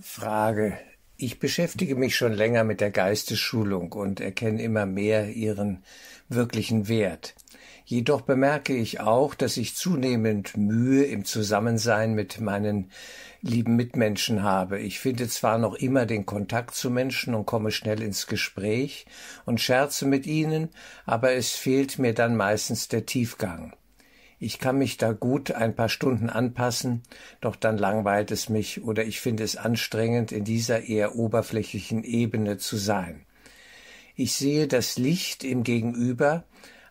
Frage. Ich beschäftige mich schon länger mit der Geistesschulung und erkenne immer mehr ihren wirklichen Wert. Jedoch bemerke ich auch, dass ich zunehmend Mühe im Zusammensein mit meinen lieben Mitmenschen habe. Ich finde zwar noch immer den Kontakt zu Menschen und komme schnell ins Gespräch und scherze mit ihnen, aber es fehlt mir dann meistens der Tiefgang. Ich kann mich da gut ein paar Stunden anpassen, doch dann langweilt es mich oder ich finde es anstrengend, in dieser eher oberflächlichen Ebene zu sein. Ich sehe das Licht im Gegenüber,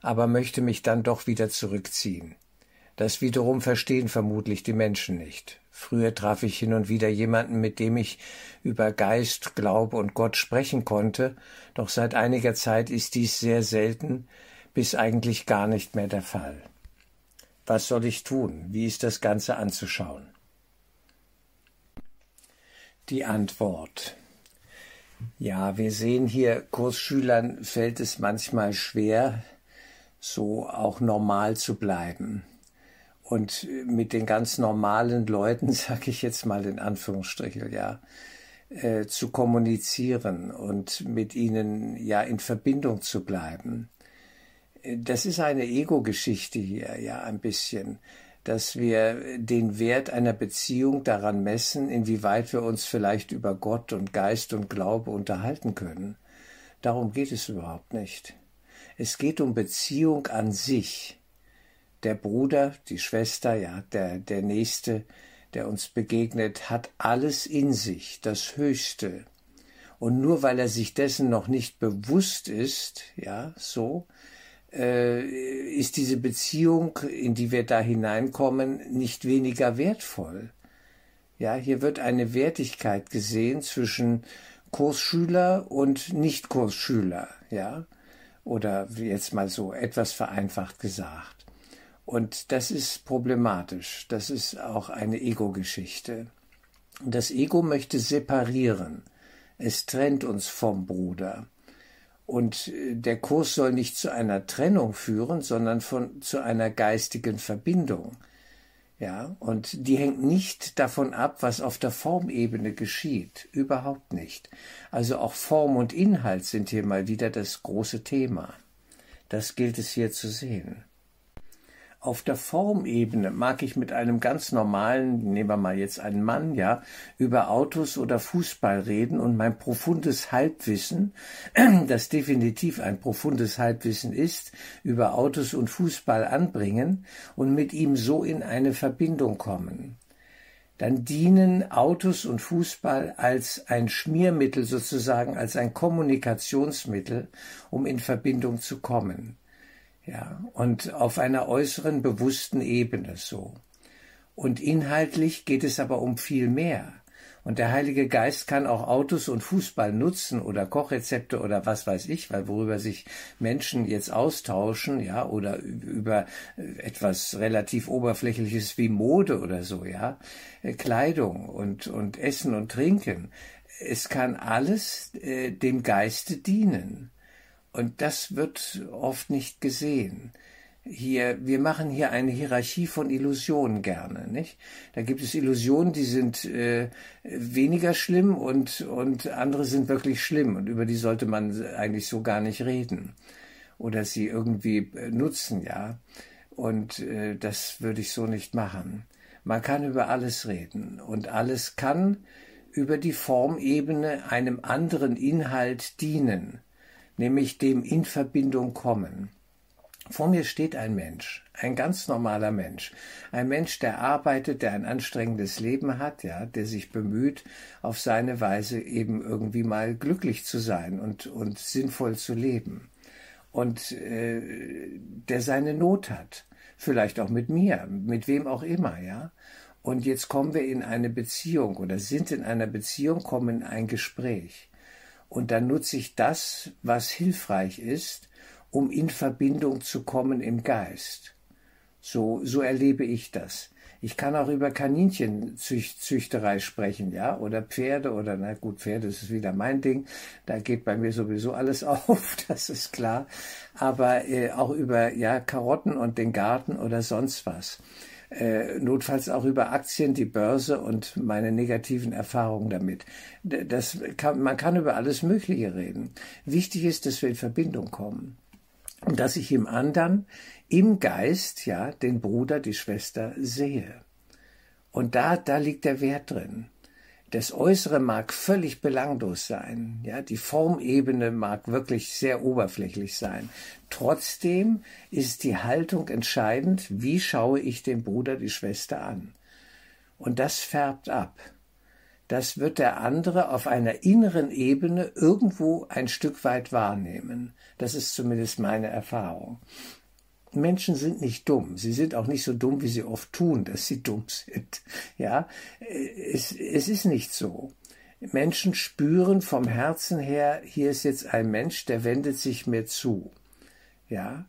aber möchte mich dann doch wieder zurückziehen. Das wiederum verstehen vermutlich die Menschen nicht. Früher traf ich hin und wieder jemanden, mit dem ich über Geist, Glaube und Gott sprechen konnte, doch seit einiger Zeit ist dies sehr selten bis eigentlich gar nicht mehr der Fall. Was soll ich tun? Wie ist das Ganze anzuschauen? Die Antwort. Ja, wir sehen hier, Kursschülern fällt es manchmal schwer, so auch normal zu bleiben. Und mit den ganz normalen Leuten, sage ich jetzt mal in Anführungsstrichen, ja, äh, zu kommunizieren und mit ihnen ja in Verbindung zu bleiben das ist eine Ego-Geschichte hier, ja, ein bisschen, dass wir den Wert einer Beziehung daran messen, inwieweit wir uns vielleicht über Gott und Geist und Glaube unterhalten können. Darum geht es überhaupt nicht. Es geht um Beziehung an sich. Der Bruder, die Schwester, ja, der, der Nächste, der uns begegnet, hat alles in sich, das Höchste. Und nur weil er sich dessen noch nicht bewusst ist, ja, so, ist diese Beziehung, in die wir da hineinkommen, nicht weniger wertvoll. Ja, hier wird eine Wertigkeit gesehen zwischen Kursschüler und Nicht-Kursschüler, ja, oder jetzt mal so etwas vereinfacht gesagt. Und das ist problematisch. Das ist auch eine Ego-Geschichte. Das Ego möchte separieren. Es trennt uns vom Bruder. Und äh, der Kurs soll nicht zu einer Trennung führen, sondern von, zu einer geistigen Verbindung. Ja, und die hängt nicht davon ab, was auf der Formebene geschieht. Überhaupt nicht. Also auch Form und Inhalt sind hier mal wieder das große Thema. Das gilt es hier zu sehen. Auf der Formebene mag ich mit einem ganz normalen, nehmen wir mal jetzt einen Mann, ja, über Autos oder Fußball reden und mein profundes Halbwissen, das definitiv ein profundes Halbwissen ist, über Autos und Fußball anbringen und mit ihm so in eine Verbindung kommen dann dienen Autos und Fußball als ein Schmiermittel sozusagen, als ein Kommunikationsmittel, um in Verbindung zu kommen. Ja, und auf einer äußeren bewussten Ebene so. Und inhaltlich geht es aber um viel mehr. Und der Heilige Geist kann auch Autos und Fußball nutzen oder Kochrezepte oder was weiß ich, weil worüber sich Menschen jetzt austauschen, ja, oder über etwas relativ Oberflächliches wie Mode oder so, ja, Kleidung und, und Essen und Trinken. Es kann alles äh, dem Geiste dienen. Und das wird oft nicht gesehen. Hier, wir machen hier eine Hierarchie von Illusionen gerne, nicht? Da gibt es Illusionen, die sind äh, weniger schlimm und, und andere sind wirklich schlimm und über die sollte man eigentlich so gar nicht reden oder sie irgendwie äh, nutzen, ja. Und äh, das würde ich so nicht machen. Man kann über alles reden und alles kann über die Formebene einem anderen Inhalt dienen nämlich dem in Verbindung kommen. Vor mir steht ein Mensch, ein ganz normaler Mensch, ein Mensch, der arbeitet, der ein anstrengendes Leben hat, ja, der sich bemüht, auf seine Weise eben irgendwie mal glücklich zu sein und, und sinnvoll zu leben. Und äh, der seine Not hat, vielleicht auch mit mir, mit wem auch immer, ja. Und jetzt kommen wir in eine Beziehung oder sind in einer Beziehung, kommen in ein Gespräch. Und dann nutze ich das, was hilfreich ist, um in Verbindung zu kommen im Geist. So, so erlebe ich das. Ich kann auch über Kaninchenzüchterei sprechen, ja, oder Pferde oder, na gut, Pferde, das ist wieder mein Ding. Da geht bei mir sowieso alles auf, das ist klar. Aber äh, auch über, ja, Karotten und den Garten oder sonst was. Äh, notfalls auch über Aktien, die Börse und meine negativen Erfahrungen damit. Das kann, man kann über alles Mögliche reden. Wichtig ist, dass wir in Verbindung kommen und dass ich im anderen im Geist ja den Bruder, die Schwester sehe. Und da, da liegt der Wert drin. Das Äußere mag völlig belanglos sein, ja, die Formebene mag wirklich sehr oberflächlich sein. Trotzdem ist die Haltung entscheidend, wie schaue ich den Bruder, die Schwester an. Und das färbt ab. Das wird der andere auf einer inneren Ebene irgendwo ein Stück weit wahrnehmen. Das ist zumindest meine Erfahrung. Menschen sind nicht dumm. Sie sind auch nicht so dumm, wie sie oft tun, dass sie dumm sind. Ja, es, es ist nicht so. Menschen spüren vom Herzen her, hier ist jetzt ein Mensch, der wendet sich mir zu. Ja,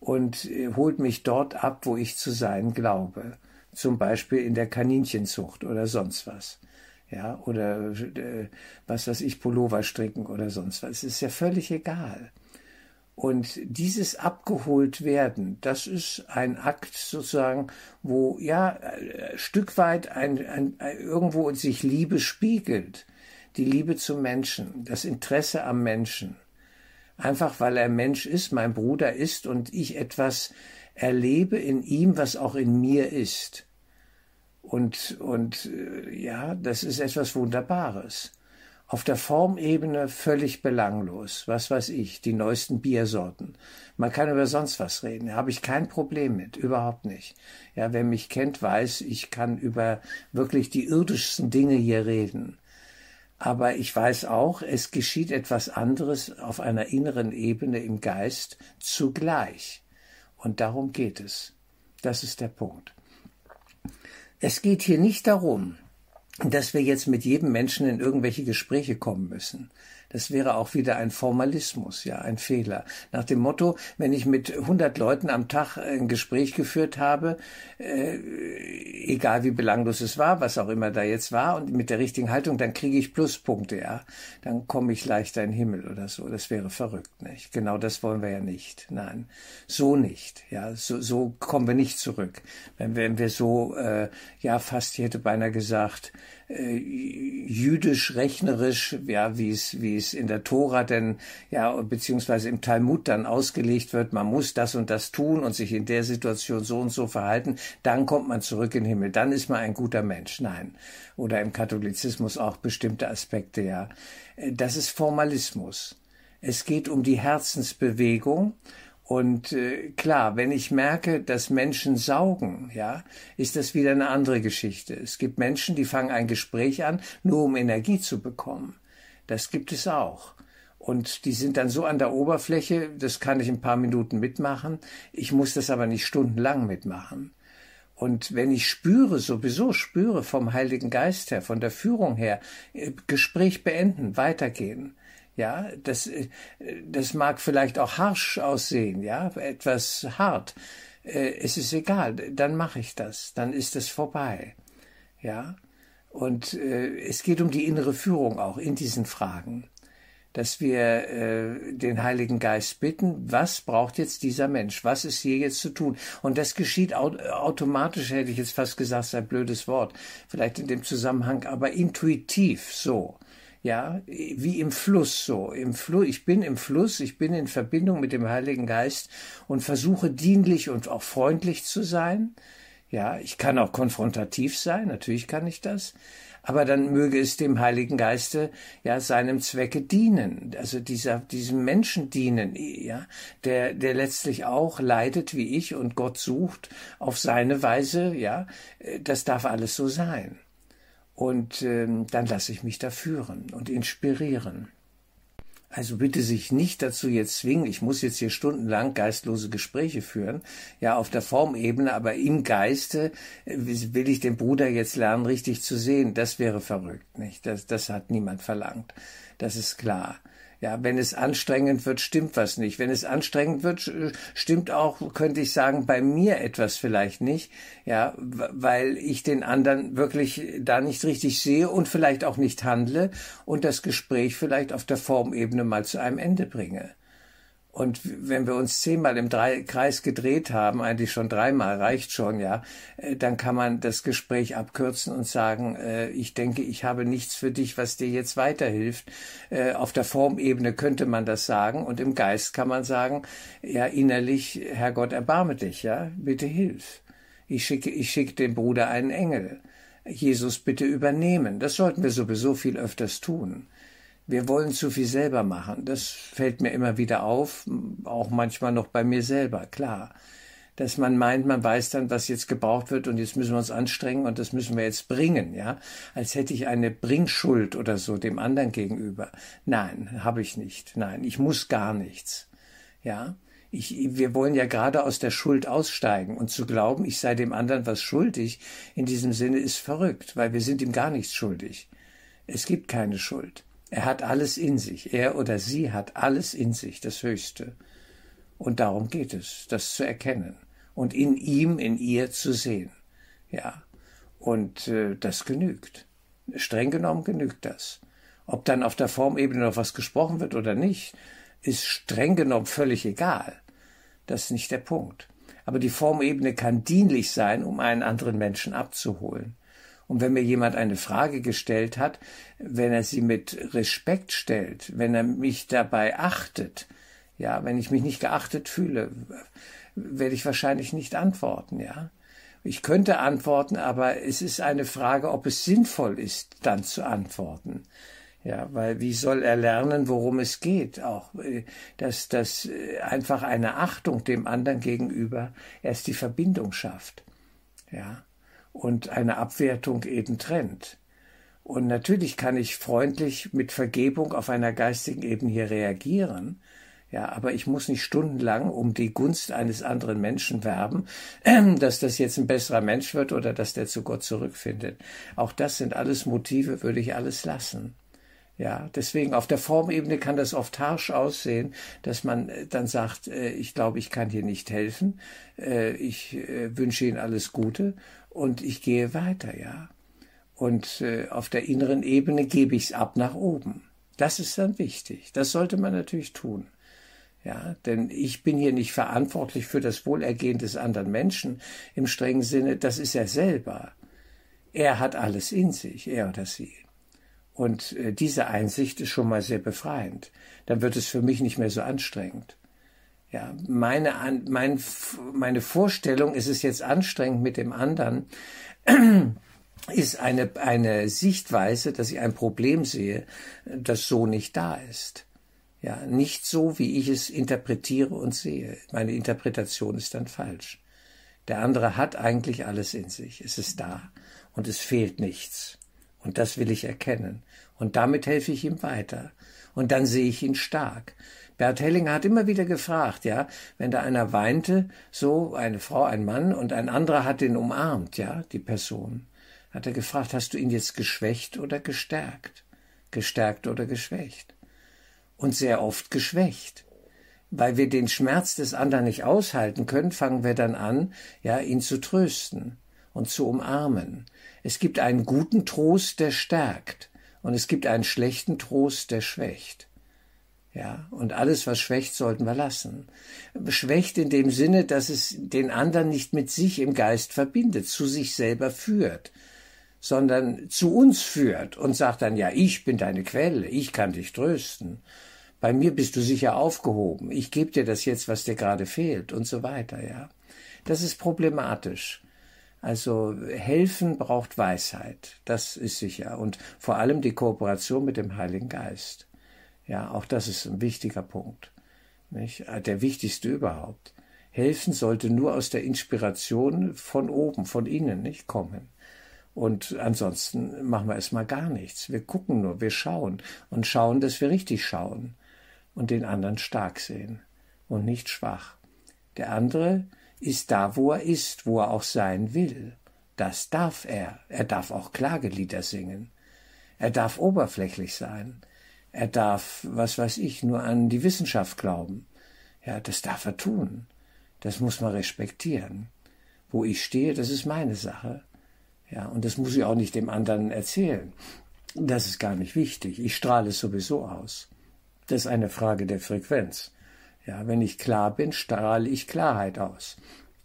und holt mich dort ab, wo ich zu sein glaube. Zum Beispiel in der Kaninchenzucht oder sonst was. Ja, oder äh, was weiß ich, Pullover stricken oder sonst was. Es ist ja völlig egal. Und dieses abgeholt werden, das ist ein Akt sozusagen, wo ja ein Stück weit ein, ein, ein, irgendwo sich Liebe spiegelt. Die Liebe zum Menschen, das Interesse am Menschen. Einfach weil er Mensch ist, mein Bruder ist und ich etwas erlebe in ihm, was auch in mir ist. Und, und äh, ja, das ist etwas Wunderbares auf der Formebene völlig belanglos. Was weiß ich, die neuesten Biersorten. Man kann über sonst was reden. Da habe ich kein Problem mit, überhaupt nicht. Ja, wer mich kennt, weiß, ich kann über wirklich die irdischsten Dinge hier reden. Aber ich weiß auch, es geschieht etwas anderes auf einer inneren Ebene im Geist zugleich. Und darum geht es. Das ist der Punkt. Es geht hier nicht darum, dass wir jetzt mit jedem Menschen in irgendwelche Gespräche kommen müssen. Das wäre auch wieder ein Formalismus, ja, ein Fehler. Nach dem Motto, wenn ich mit 100 Leuten am Tag ein Gespräch geführt habe, äh, egal wie belanglos es war, was auch immer da jetzt war, und mit der richtigen Haltung, dann kriege ich Pluspunkte, ja. Dann komme ich leichter in den Himmel oder so. Das wäre verrückt, nicht? Genau das wollen wir ja nicht. Nein, so nicht, ja. So, so kommen wir nicht zurück. Wenn, wenn wir so, äh, ja, fast, ich hätte beinahe gesagt, äh, jüdisch rechnerisch, ja, wie es wie in der Tora denn ja beziehungsweise im Talmud dann ausgelegt wird, man muss das und das tun und sich in der Situation so und so verhalten, dann kommt man zurück in den Himmel, dann ist man ein guter Mensch. Nein, oder im Katholizismus auch bestimmte Aspekte, ja. Äh, das ist Formalismus. Es geht um die Herzensbewegung und äh, klar, wenn ich merke, dass Menschen saugen, ja, ist das wieder eine andere Geschichte. Es gibt Menschen, die fangen ein Gespräch an, nur um Energie zu bekommen. Das gibt es auch. Und die sind dann so an der Oberfläche, das kann ich ein paar Minuten mitmachen. Ich muss das aber nicht stundenlang mitmachen. Und wenn ich spüre, sowieso spüre vom Heiligen Geist her, von der Führung her, äh, Gespräch beenden, weitergehen, ja, das, äh, das mag vielleicht auch harsch aussehen, ja, etwas hart. Äh, es ist egal, dann mache ich das, dann ist es vorbei. Ja, und äh, es geht um die innere Führung auch in diesen Fragen, dass wir äh, den Heiligen Geist bitten, was braucht jetzt dieser Mensch, was ist hier jetzt zu tun? Und das geschieht au automatisch, hätte ich jetzt fast gesagt, ist ein blödes Wort, vielleicht in dem Zusammenhang, aber intuitiv so ja, wie im Fluss so. Im Fluss, ich bin im Fluss, ich bin in Verbindung mit dem Heiligen Geist und versuche dienlich und auch freundlich zu sein. Ja, ich kann auch konfrontativ sein, natürlich kann ich das. Aber dann möge es dem Heiligen Geiste ja seinem Zwecke dienen, also dieser, diesem Menschen dienen, ja, der, der letztlich auch leidet wie ich und Gott sucht auf seine Weise, ja, das darf alles so sein. Und ähm, dann lasse ich mich da führen und inspirieren. Also bitte sich nicht dazu jetzt zwingen, ich muss jetzt hier stundenlang geistlose Gespräche führen, ja, auf der Formebene, aber im Geiste äh, will ich den Bruder jetzt lernen, richtig zu sehen. Das wäre verrückt, nicht? Das, das hat niemand verlangt. Das ist klar. Ja, wenn es anstrengend wird, stimmt was nicht. Wenn es anstrengend wird, stimmt auch, könnte ich sagen, bei mir etwas vielleicht nicht. Ja, weil ich den anderen wirklich da nicht richtig sehe und vielleicht auch nicht handle und das Gespräch vielleicht auf der Formebene mal zu einem Ende bringe. Und wenn wir uns zehnmal im Kreis gedreht haben, eigentlich schon dreimal, reicht schon, ja, äh, dann kann man das Gespräch abkürzen und sagen, äh, ich denke, ich habe nichts für dich, was dir jetzt weiterhilft. Äh, auf der Formebene könnte man das sagen und im Geist kann man sagen, ja, innerlich, Herrgott, erbarme dich, ja, bitte hilf. Ich schicke, ich schicke dem Bruder einen Engel. Jesus bitte übernehmen. Das sollten wir sowieso viel öfters tun. Wir wollen zu viel selber machen. Das fällt mir immer wieder auf, auch manchmal noch bei mir selber, klar. Dass man meint, man weiß dann, was jetzt gebraucht wird und jetzt müssen wir uns anstrengen und das müssen wir jetzt bringen, ja. Als hätte ich eine Bringschuld oder so dem anderen gegenüber. Nein, habe ich nicht. Nein, ich muss gar nichts. Ja. Ich, wir wollen ja gerade aus der Schuld aussteigen und zu glauben, ich sei dem anderen was schuldig, in diesem Sinne ist verrückt, weil wir sind ihm gar nichts schuldig. Es gibt keine Schuld. Er hat alles in sich. Er oder sie hat alles in sich, das Höchste. Und darum geht es, das zu erkennen und in ihm, in ihr zu sehen. Ja. Und äh, das genügt. Streng genommen genügt das. Ob dann auf der Formebene noch was gesprochen wird oder nicht, ist streng genommen völlig egal. Das ist nicht der Punkt. Aber die Formebene kann dienlich sein, um einen anderen Menschen abzuholen. Und wenn mir jemand eine Frage gestellt hat, wenn er sie mit Respekt stellt, wenn er mich dabei achtet, ja, wenn ich mich nicht geachtet fühle, werde ich wahrscheinlich nicht antworten, ja. Ich könnte antworten, aber es ist eine Frage, ob es sinnvoll ist, dann zu antworten. Ja, weil wie soll er lernen, worum es geht? Auch, dass, dass einfach eine Achtung dem anderen gegenüber erst die Verbindung schafft. Ja und eine Abwertung eben trennt. Und natürlich kann ich freundlich mit Vergebung auf einer geistigen Ebene hier reagieren, ja, aber ich muss nicht stundenlang um die Gunst eines anderen Menschen werben, dass das jetzt ein besserer Mensch wird oder dass der zu Gott zurückfindet. Auch das sind alles Motive, würde ich alles lassen. Ja, deswegen auf der Formebene kann das oft harsch aussehen, dass man äh, dann sagt, äh, ich glaube, ich kann hier nicht helfen, äh, ich wünsche Ihnen alles Gute und ich gehe weiter, ja. Und auf der inneren Ebene gebe ich es ab nach oben. Das ist dann wichtig. Das sollte man natürlich tun. Ja, denn ich bin hier nicht verantwortlich für das Wohlergehen des anderen Menschen im strengen Sinne, das ist er selber. Er hat alles in sich, er oder sie. Und äh, diese Einsicht ist schon mal sehr befreiend. Dann wird es für mich nicht mehr so anstrengend. Ja, meine, mein, meine Vorstellung, ist es jetzt anstrengend mit dem anderen, ist eine, eine Sichtweise, dass ich ein Problem sehe, das so nicht da ist. Ja, nicht so, wie ich es interpretiere und sehe. Meine Interpretation ist dann falsch. Der andere hat eigentlich alles in sich. Es ist da und es fehlt nichts. Und das will ich erkennen. Und damit helfe ich ihm weiter. Und dann sehe ich ihn stark. Bert Hellinger hat immer wieder gefragt, ja, wenn da einer weinte, so eine Frau, ein Mann und ein anderer hat ihn umarmt, ja, die Person, hat er gefragt, hast du ihn jetzt geschwächt oder gestärkt? Gestärkt oder geschwächt? Und sehr oft geschwächt. Weil wir den Schmerz des anderen nicht aushalten können, fangen wir dann an, ja, ihn zu trösten und zu umarmen. Es gibt einen guten Trost, der stärkt, und es gibt einen schlechten Trost, der schwächt. Ja, und alles, was schwächt, sollten wir lassen. Schwächt in dem Sinne, dass es den anderen nicht mit sich im Geist verbindet, zu sich selber führt, sondern zu uns führt und sagt dann, ja, ich bin deine Quelle, ich kann dich trösten. Bei mir bist du sicher aufgehoben, ich gebe dir das jetzt, was dir gerade fehlt und so weiter, ja. Das ist problematisch. Also helfen braucht Weisheit, das ist sicher. Und vor allem die Kooperation mit dem Heiligen Geist. Ja, auch das ist ein wichtiger Punkt. Nicht? Der wichtigste überhaupt. Helfen sollte nur aus der Inspiration von oben, von innen, nicht kommen. Und ansonsten machen wir erstmal gar nichts. Wir gucken nur, wir schauen und schauen, dass wir richtig schauen und den anderen stark sehen und nicht schwach. Der andere ist da, wo er ist, wo er auch sein will. Das darf er. Er darf auch Klagelieder singen. Er darf oberflächlich sein. Er darf, was weiß ich, nur an die Wissenschaft glauben. Ja, das darf er tun. Das muss man respektieren. Wo ich stehe, das ist meine Sache. Ja, und das muss ich auch nicht dem anderen erzählen. Das ist gar nicht wichtig. Ich strahle es sowieso aus. Das ist eine Frage der Frequenz. Ja, wenn ich klar bin, strahle ich Klarheit aus.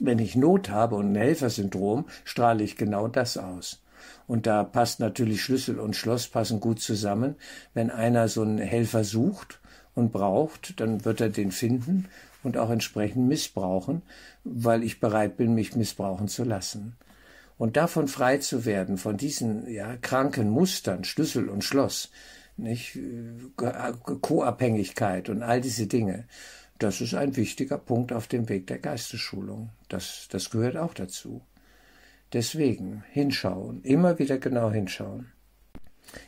Wenn ich Not habe und ein Helfersyndrom, strahle ich genau das aus. Und da passt natürlich Schlüssel und Schloss passen gut zusammen. Wenn einer so einen Helfer sucht und braucht, dann wird er den finden und auch entsprechend missbrauchen, weil ich bereit bin, mich missbrauchen zu lassen. Und davon frei zu werden, von diesen ja, kranken Mustern, Schlüssel und Schloss, nicht, Co-Abhängigkeit und all diese Dinge, das ist ein wichtiger Punkt auf dem Weg der Geistesschulung. Das, das gehört auch dazu. Deswegen hinschauen, immer wieder genau hinschauen.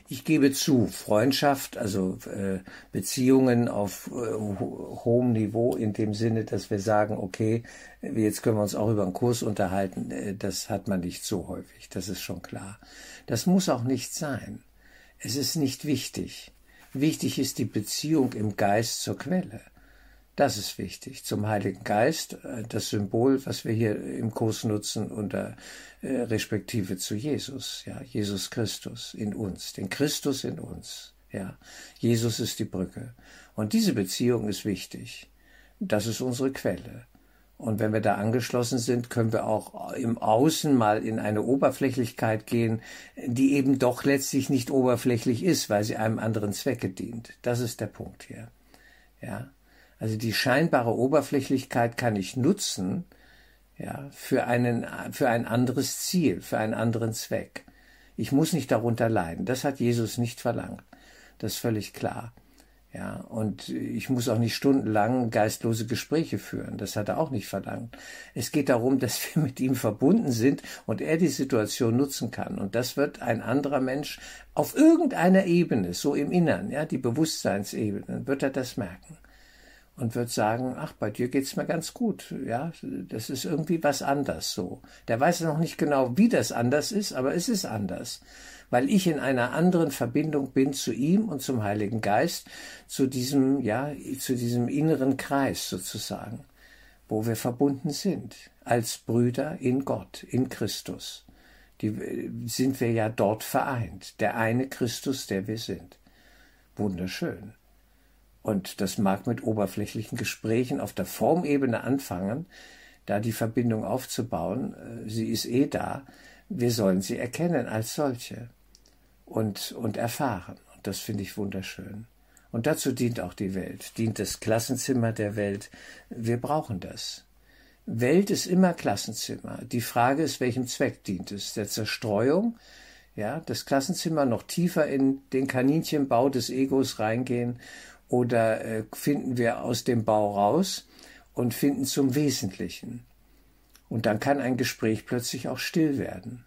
Ich gebe zu, Freundschaft, also äh, Beziehungen auf äh, hohem Niveau in dem Sinne, dass wir sagen, okay, jetzt können wir uns auch über einen Kurs unterhalten, äh, das hat man nicht so häufig, das ist schon klar. Das muss auch nicht sein. Es ist nicht wichtig. Wichtig ist die Beziehung im Geist zur Quelle. Das ist wichtig. Zum Heiligen Geist, äh, das Symbol, was wir hier im Kurs nutzen, unter äh, respektive zu Jesus, ja, Jesus Christus in uns, den Christus in uns, ja. Jesus ist die Brücke. Und diese Beziehung ist wichtig. Das ist unsere Quelle. Und wenn wir da angeschlossen sind, können wir auch im Außen mal in eine Oberflächlichkeit gehen, die eben doch letztlich nicht oberflächlich ist, weil sie einem anderen Zwecke dient. Das ist der Punkt hier. Ja. Also die scheinbare Oberflächlichkeit kann ich nutzen, ja, für einen, für ein anderes Ziel, für einen anderen Zweck. Ich muss nicht darunter leiden. Das hat Jesus nicht verlangt. Das ist völlig klar. Ja, und ich muss auch nicht stundenlang geistlose Gespräche führen. Das hat er auch nicht verlangt. Es geht darum, dass wir mit ihm verbunden sind und er die Situation nutzen kann. Und das wird ein anderer Mensch auf irgendeiner Ebene, so im Innern, ja, die Bewusstseinsebene, wird er das merken und wird sagen, ach, bei dir geht's mir ganz gut, ja, das ist irgendwie was anders so. Der weiß noch nicht genau, wie das anders ist, aber es ist anders, weil ich in einer anderen Verbindung bin zu ihm und zum Heiligen Geist, zu diesem, ja, zu diesem inneren Kreis sozusagen, wo wir verbunden sind, als Brüder in Gott, in Christus. Die sind wir ja dort vereint, der eine Christus, der wir sind. Wunderschön. Und das mag mit oberflächlichen Gesprächen auf der Formebene anfangen, da die Verbindung aufzubauen. Äh, sie ist eh da. Wir sollen sie erkennen als solche und, und erfahren. Und das finde ich wunderschön. Und dazu dient auch die Welt, dient das Klassenzimmer der Welt. Wir brauchen das. Welt ist immer Klassenzimmer. Die Frage ist, welchem Zweck dient es? Der Zerstreuung? Ja, das Klassenzimmer noch tiefer in den Kaninchenbau des Egos reingehen oder äh, finden wir aus dem Bau raus und finden zum Wesentlichen. Und dann kann ein Gespräch plötzlich auch still werden.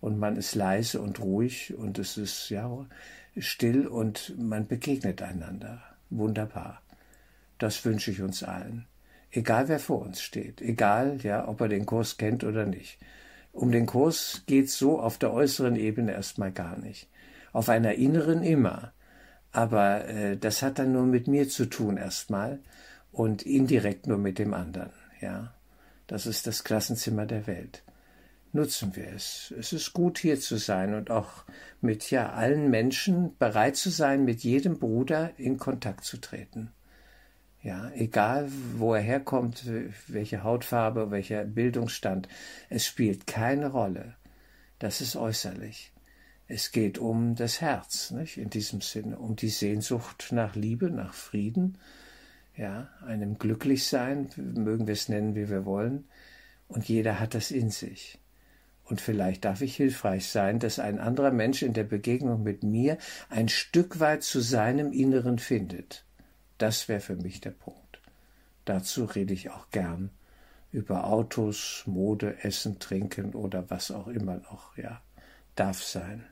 Und man ist leise und ruhig und es ist ja still und man begegnet einander. Wunderbar. Das wünsche ich uns allen. Egal wer vor uns steht, egal ja, ob er den Kurs kennt oder nicht. Um den Kurs geht's so auf der äußeren Ebene erstmal gar nicht. Auf einer inneren immer. Aber äh, das hat dann nur mit mir zu tun erstmal und indirekt nur mit dem anderen. Ja, das ist das Klassenzimmer der Welt. Nutzen wir es. Es ist gut hier zu sein und auch mit ja allen Menschen bereit zu sein, mit jedem Bruder in Kontakt zu treten. Ja, egal wo er herkommt, welche Hautfarbe, welcher Bildungsstand, es spielt keine Rolle. Das ist äußerlich. Es geht um das Herz, nicht? in diesem Sinne, um die Sehnsucht nach Liebe, nach Frieden, ja, einem Glücklichsein, mögen wir es nennen, wie wir wollen, und jeder hat das in sich. Und vielleicht darf ich hilfreich sein, dass ein anderer Mensch in der Begegnung mit mir ein Stück weit zu seinem Inneren findet. Das wäre für mich der Punkt. Dazu rede ich auch gern über Autos, Mode, Essen, Trinken oder was auch immer noch, ja, darf sein.